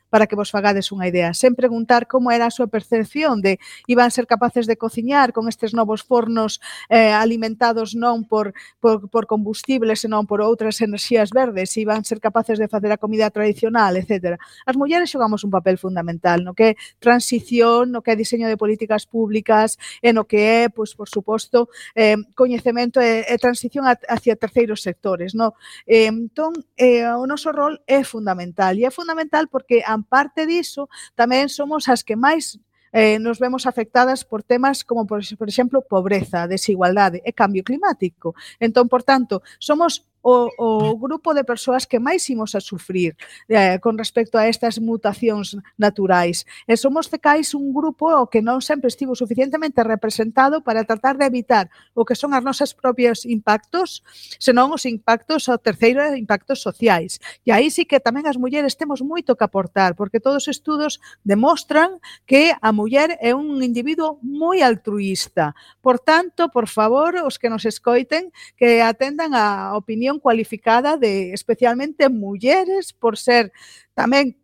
para que vos fagades unha idea, sen preguntar como era a súa percepción de iban ser capaces de cociñar con estes novos fornos eh, alimentados non por, por, por combustibles, senón por outras enerxías verdes, iban ser capaces de facer a comida tradicional, etc. As mulleres xogamos un papel fundamental no que é transición, no que é diseño de políticas públicas, e no que é, pois, por suposto, eh, coñecemento e, e transición hacia terceiros sectores. No? Eh, entón, eh, o noso rol é fundamental, e é fundamental porque a gran parte diso, tamén somos as que máis eh, nos vemos afectadas por temas como, por, por exemplo, pobreza, desigualdade e cambio climático. Entón, por tanto, somos o, o grupo de persoas que máis imos a sufrir eh, con respecto a estas mutacións naturais. E somos cecais un grupo que non sempre estivo suficientemente representado para tratar de evitar o que son as nosas propios impactos, senón os impactos, o terceiro impactos sociais. E aí sí que tamén as mulleres temos moito que aportar, porque todos os estudos demostran que a muller é un individuo moi altruista. Por tanto, por favor, os que nos escoiten, que atendan a opinión representación cualificada de especialmente mulleres por ser tamén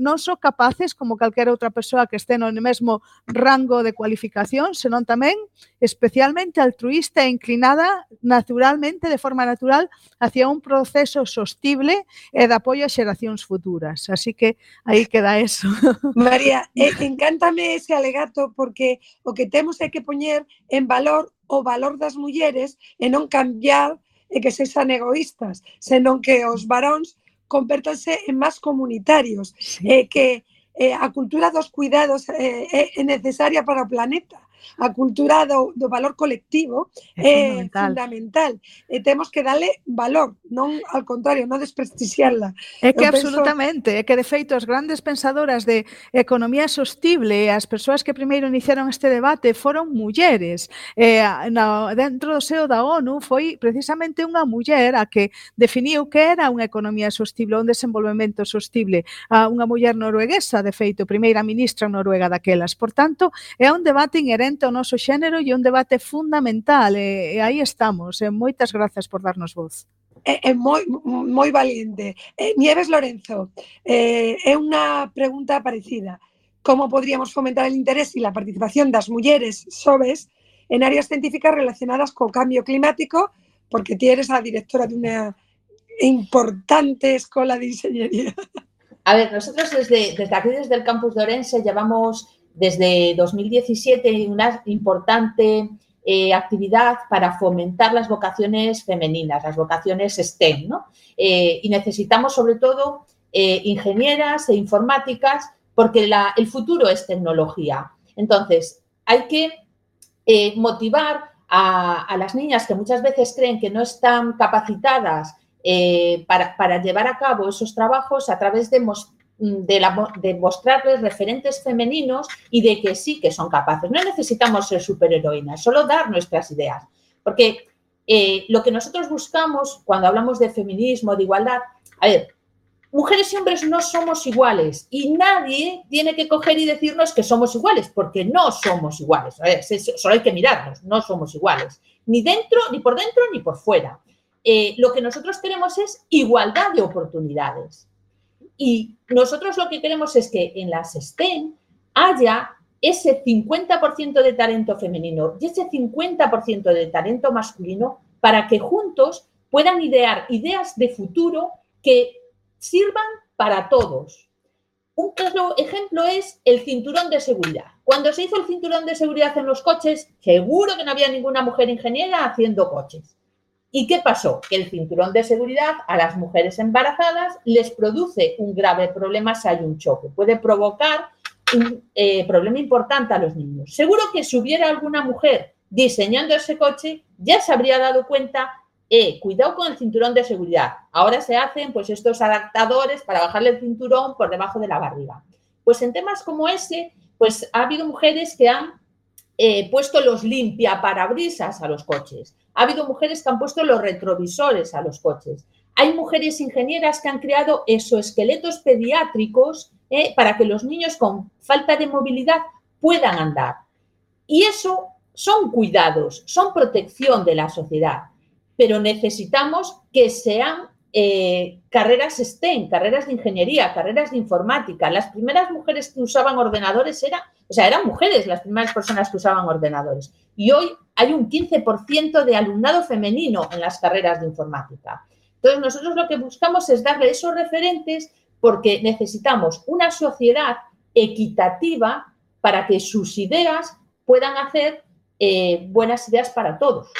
non só capaces como calquera outra persoa que este no mesmo rango de cualificación, senón tamén especialmente altruista e inclinada naturalmente, de forma natural, hacia un proceso sostible e de apoio a xeracións futuras. Así que aí queda eso. María, eh, encántame ese alegato porque o que temos é que poñer en valor o valor das mulleres e non cambiar e que sexan egoístas, senón que os varóns convértanse en máis comunitarios, Sí. eh, que eh, a cultura dos cuidados eh, é necesaria para o planeta. a cultura do, do valor colectivo é, é fundamental. fundamental. E temos que darle valor, non ao contrario, non desprestixiarla. É que Eu absolutamente, penso... é que de feito as grandes pensadoras de economía sostible, as persoas que primeiro iniciaron este debate foron mulleres. Eh, na, dentro do seo da ONU foi precisamente unha muller a que definiu que era unha economía sostible, un desenvolvemento sostible, a unha muller norueguesa, de feito, primeira ministra noruega daquelas. Por tanto, é un debate inherente realmente o noso xénero e un debate fundamental e, e aí estamos. E moitas grazas por darnos voz. É, é moi, moi valiente. Eh, Nieves Lorenzo, eh, é unha pregunta parecida. Como podríamos fomentar el interés e a participación das mulleres sobes en áreas científicas relacionadas co cambio climático? Porque ti eres a directora de unha importante escola de ingeniería. A ver, nosotros desde, desde aquí, desde el campus de Orense, llevamos desde 2017 una importante eh, actividad para fomentar las vocaciones femeninas, las vocaciones STEM, ¿no? Eh, y necesitamos sobre todo eh, ingenieras e informáticas porque el futuro es tecnología. Entonces, hay que motivar a, las niñas que muchas veces creen que no están capacitadas para, llevar a cabo esos trabajos a través de, de, la de mostrarles referentes femeninos y de que sí que son capaces. No necesitamos ser superheroínas, solo dar nuestras ideas. Porque eh, lo que nosotros buscamos cuando hablamos de feminismo, de igualdad, a ver, mujeres y hombres no somos iguales y nadie tiene que coger y decirnos que somos iguales, porque no somos iguales. A ver, solo hay que mirarnos, no somos iguales, ni dentro, ni por dentro, ni por fuera. Eh, lo que nosotros queremos es igualdad de oportunidades. Y nosotros lo que queremos es que en las STEM haya ese 50% de talento femenino y ese 50% de talento masculino para que juntos puedan idear ideas de futuro que sirvan para todos. Un claro ejemplo es el cinturón de seguridad. Cuando se hizo el cinturón de seguridad en los coches, seguro que no había ninguna mujer ingeniera haciendo coches. ¿Y qué pasó? Que el cinturón de seguridad a las mujeres embarazadas les produce un grave problema si hay un choque. Puede provocar un eh, problema importante a los niños. Seguro que si hubiera alguna mujer diseñando ese coche, ya se habría dado cuenta, eh, cuidado con el cinturón de seguridad. Ahora se hacen pues estos adaptadores para bajarle el cinturón por debajo de la barriga. Pues en temas como ese, pues ha habido mujeres que han eh, puesto los limpiaparabrisas a los coches. Ha habido mujeres que han puesto los retrovisores a los coches. Hay mujeres ingenieras que han creado exoesqueletos pediátricos eh, para que los niños con falta de movilidad puedan andar. Y eso son cuidados, son protección de la sociedad, pero necesitamos que sean eh, carreras STEM, carreras de ingeniería, carreras de informática. Las primeras mujeres que usaban ordenadores eran, o sea, eran mujeres las primeras personas que usaban ordenadores. Y hoy hay un 15% de alumnado femenino en las carreras de informática. Entonces, nosotros lo que buscamos es darle esos referentes porque necesitamos una sociedad equitativa para que sus ideas puedan hacer eh, buenas ideas para todos.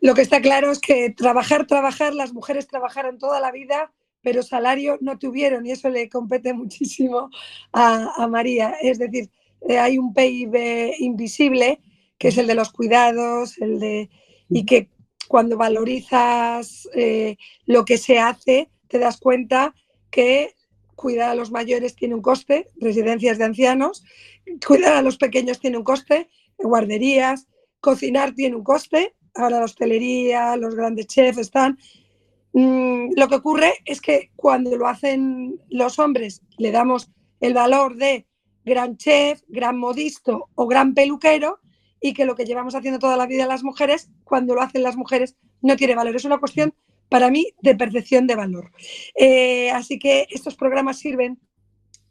Lo que está claro es que trabajar, trabajar, las mujeres trabajaron toda la vida, pero salario no tuvieron y eso le compete muchísimo a, María. Es decir, eh, hay un PIB invisible, que es el de los cuidados, el de y que cuando valorizas eh, lo que se hace, te das cuenta que cuidar a los mayores tiene un coste, residencias de ancianos, cuidar a los pequeños tiene un coste, guarderías, cocinar tiene un coste, ahora la hostelería, los grandes chefs están. Mm, lo que ocurre es que cuando lo hacen los hombres le damos el valor de gran chef, gran modisto o gran peluquero y que lo que llevamos haciendo toda la vida las mujeres, cuando lo hacen las mujeres, no tiene valor. Es una cuestión para mí de percepción de valor. Eh, así que estos programas sirven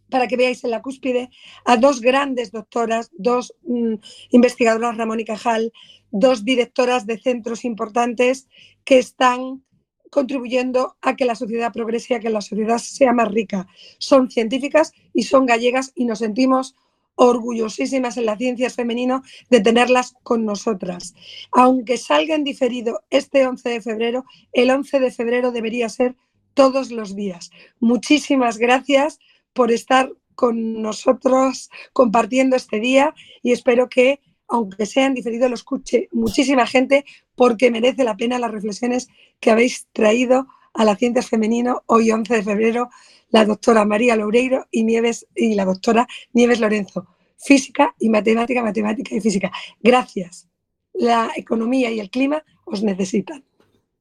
para que veáis en la cúspide a dos grandes doctoras, dos mm, investigadoras, Ramón y Cajal, dos directoras de centros importantes que están contribuyendo a que la sociedad progrese a que la sociedad sea más rica. Son científicas y son gallegas y nos sentimos orgullosísimas en las ciencias femenino de tenerlas con nosotras. Aunque salga en diferido este 11 de febrero, el 11 de febrero debería ser todos los días. Muchísimas gracias por estar con nosotros compartiendo este día y espero que, aunque sea en diferido, lo escuche muchísima gente porque merece la pena las reflexiones que habéis traído a la Ciencias Femenino hoy 11 de febrero la doctora María Loureiro y, Nieves, y la doctora Nieves Lorenzo. Física y matemática, matemática y física. Gracias. La economía y el clima os necesitan.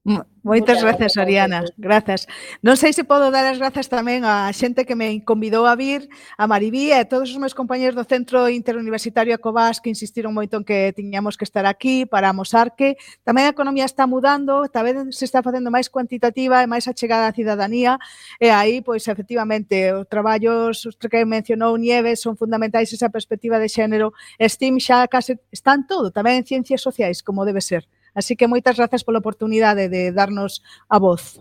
Moitas grazas, Ariana. Grazas. Non sei se podo dar as grazas tamén á xente que me convidou a vir, a Maribí e a todos os meus compañeros do Centro Interuniversitario Acobás que insistiron moito en que tiñamos que estar aquí para amosar que tamén a economía está mudando, tamén se está facendo máis cuantitativa e máis achegada á cidadanía e aí, pois, efectivamente, os traballos os que mencionou Nieves son fundamentais esa perspectiva de xénero. STEAM xa case están todo, tamén en ciencias sociais, como debe ser. Así que moitas grazas pola oportunidade de darnos a voz.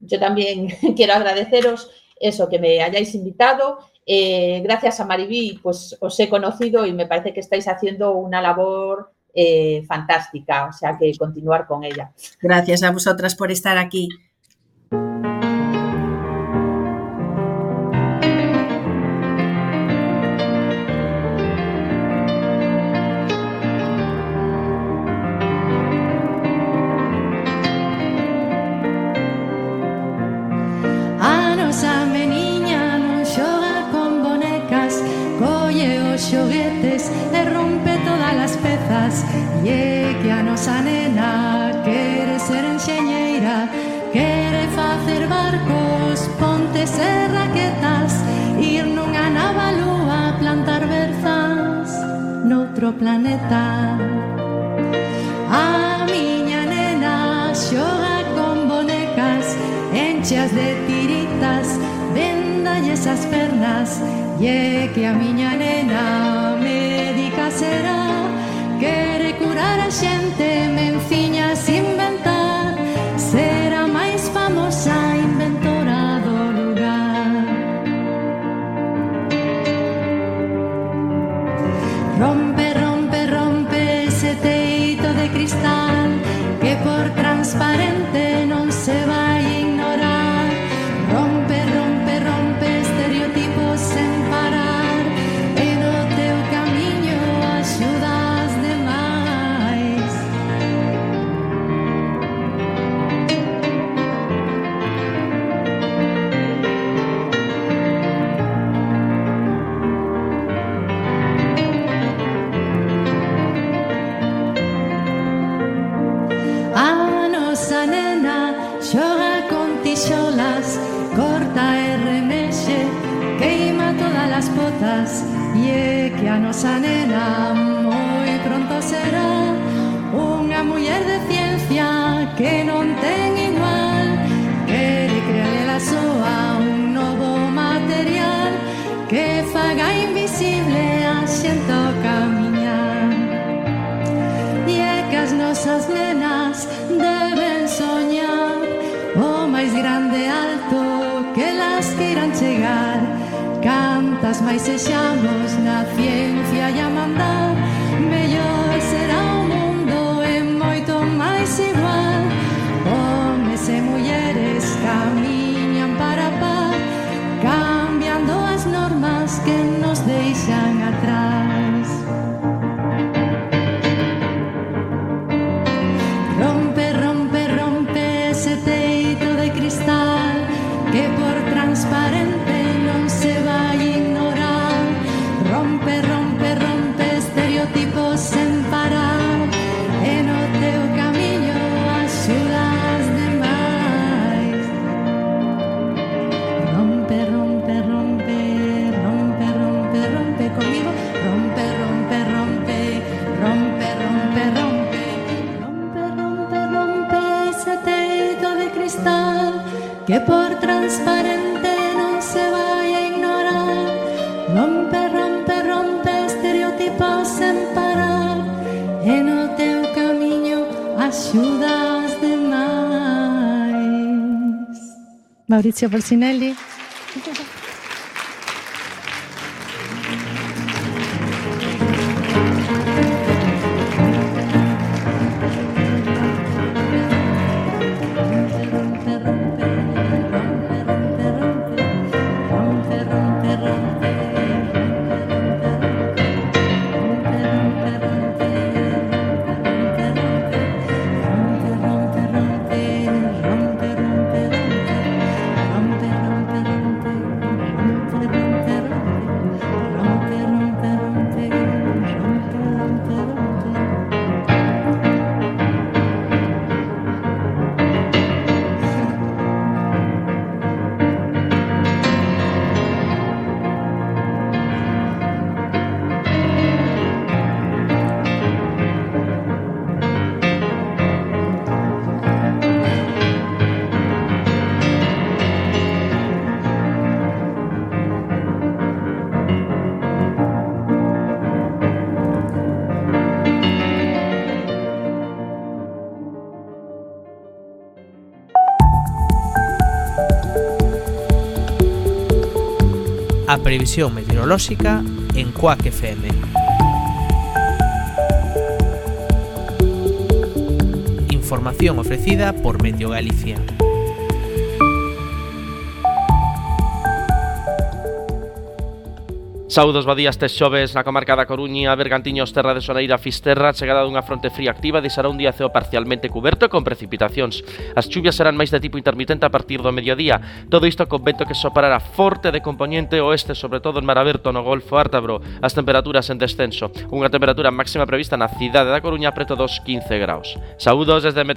Yo también quiero agradeceros eso, que me hayáis invitado. Eh, gracias a Maribí, pues os he conocido y me parece que estáis haciendo una labor eh, fantástica, o sea que continuar con ella. Gracias a vosotras por estar aquí. planeta. A miña nena xoga con bonecas Enchas de tiritas Vendalles as pernas E que a miña nena. que non ten igual Quere crear a súa un novo material Que faga invisible a xente ao camiñar E é que as nosas nenas deben soñar O máis grande alto que las queiran chegar. Cantas máis sexamos na ciencia e a mandar Maurizio Porcinelli. Previsión meteorolóxica en Cuac FM. Información ofrecida por Meteo Galicia. Saudos badías tes xoves na comarca da Coruña, Bergantiños, Terra de Soneira, Fisterra, chegada dunha fronte fría activa, deixará un día ceo parcialmente cuberto e con precipitacións. As chuvias serán máis de tipo intermitente a partir do mediodía. Todo isto con vento que soparará forte de componente oeste, sobre todo en mar aberto no Golfo Ártabro, as temperaturas en descenso. Unha temperatura máxima prevista na cidade da Coruña preto dos 15 graus. Saudos desde Meteor